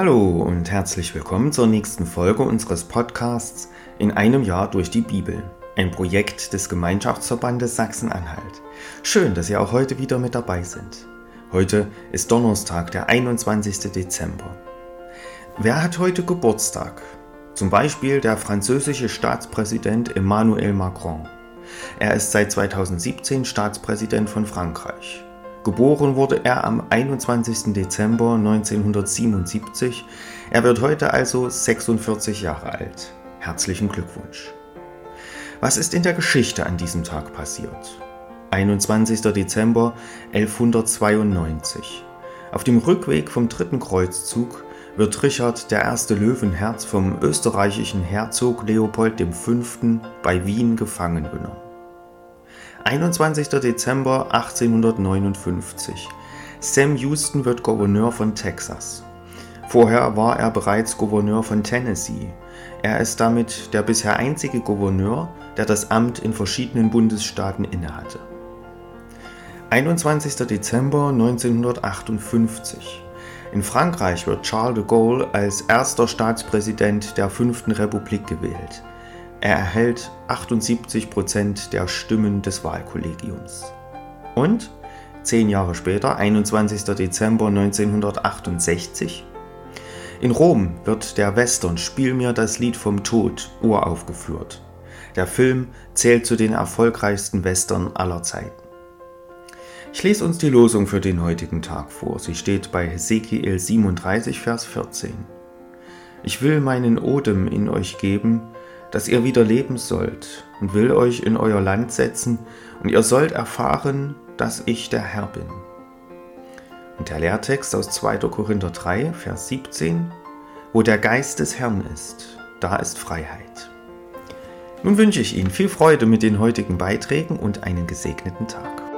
Hallo und herzlich willkommen zur nächsten Folge unseres Podcasts In einem Jahr durch die Bibel, ein Projekt des Gemeinschaftsverbandes Sachsen-Anhalt. Schön, dass ihr auch heute wieder mit dabei sind. Heute ist Donnerstag, der 21. Dezember. Wer hat heute Geburtstag? Zum Beispiel der französische Staatspräsident Emmanuel Macron. Er ist seit 2017 Staatspräsident von Frankreich. Geboren wurde er am 21. Dezember 1977. Er wird heute also 46 Jahre alt. Herzlichen Glückwunsch. Was ist in der Geschichte an diesem Tag passiert? 21. Dezember 1192. Auf dem Rückweg vom dritten Kreuzzug wird Richard I. Löwenherz vom österreichischen Herzog Leopold V. bei Wien gefangen genommen. 21. Dezember 1859. Sam Houston wird Gouverneur von Texas. Vorher war er bereits Gouverneur von Tennessee. Er ist damit der bisher einzige Gouverneur, der das Amt in verschiedenen Bundesstaaten innehatte. 21. Dezember 1958. In Frankreich wird Charles de Gaulle als erster Staatspräsident der Fünften Republik gewählt. Er erhält 78 Prozent der Stimmen des Wahlkollegiums. Und zehn Jahre später, 21. Dezember 1968, in Rom wird der Western Spiel mir das Lied vom Tod uraufgeführt. Der Film zählt zu den erfolgreichsten Western aller Zeiten. Ich lese uns die Losung für den heutigen Tag vor. Sie steht bei Hesekiel 37, Vers 14. Ich will meinen Odem in euch geben, dass ihr wieder leben sollt und will euch in euer Land setzen und ihr sollt erfahren, dass ich der Herr bin. Und der Lehrtext aus 2. Korinther 3, Vers 17, wo der Geist des Herrn ist, da ist Freiheit. Nun wünsche ich Ihnen viel Freude mit den heutigen Beiträgen und einen gesegneten Tag.